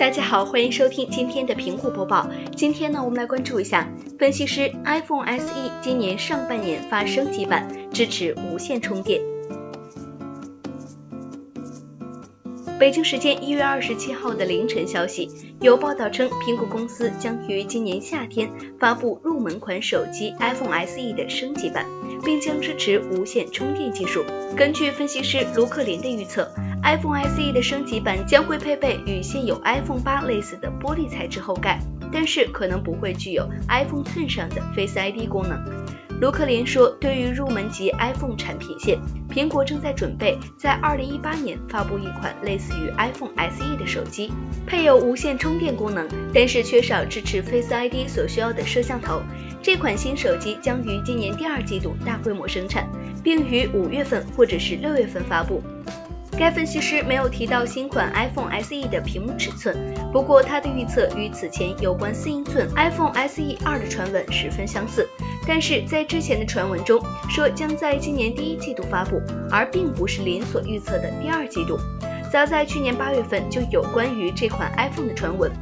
大家好，欢迎收听今天的苹果播报。今天呢，我们来关注一下，分析师 iPhone SE 今年上半年发升级版，支持无线充电。北京时间一月二十七号的凌晨消息，有报道称，苹果公司将于今年夏天发布入门款手机 iPhone SE 的升级版，并将支持无线充电技术。根据分析师卢克林的预测，iPhone SE 的升级版将会配备与现有 iPhone 八类似的玻璃材质后盖，但是可能不会具有 iPhone 10上的 Face ID 功能。卢克林说，对于入门级 iPhone 产品线，苹果正在准备在2018年发布一款类似于 iPhone SE 的手机，配有无线充电功能，但是缺少支持 Face ID 所需要的摄像头。这款新手机将于今年第二季度大规模生产，并于五月份或者是六月份发布。该分析师没有提到新款 iPhone SE 的屏幕尺寸，不过他的预测与此前有关四英寸 iPhone SE 二的传闻十分相似。但是在之前的传闻中说将在今年第一季度发布，而并不是林所预测的第二季度。早在去年八月份就有关于这款 iPhone 的传闻。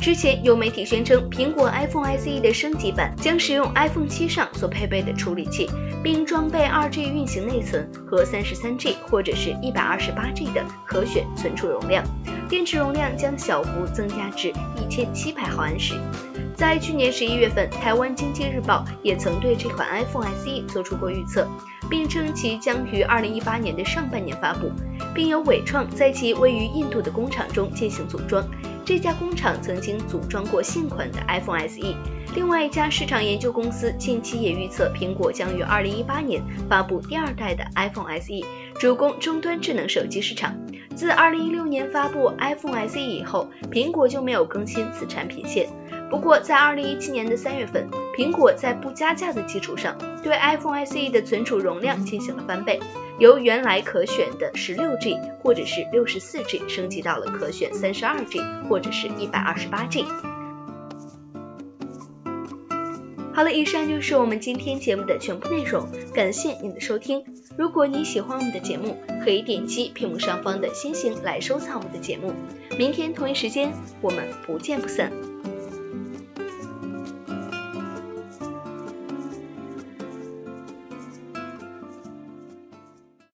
之前有媒体宣称，苹果 iPhone SE 的升级版将使用 iPhone 七上所配备的处理器，并装备 2G 运行内存和 33G 或者是一百二十八 G 的可选存储容量，电池容量将小幅增加至一千七百毫安时。在去年十一月份，台湾经济日报也曾对这款 iPhone SE 做出过预测，并称其将于二零一八年的上半年发布，并由伟创在其位于印度的工厂中进行组装。这家工厂曾经组装过现款的 iPhone SE。另外一家市场研究公司近期也预测，苹果将于2018年发布第二代的 iPhone SE，主攻终端智能手机市场。自2016年发布 iPhone SE 以后，苹果就没有更新此产品线。不过，在2017年的三月份，苹果在不加价的基础上，对 iPhone SE 的存储容量进行了翻倍，由原来可选的 16G 或者是 64G 升级到了可选 32G 或者是一百二十八 G。好了，以上就是我们今天节目的全部内容，感谢您的收听。如果你喜欢我们的节目，可以点击屏幕上方的星星来收藏我们的节目。明天同一时间，我们不见不散。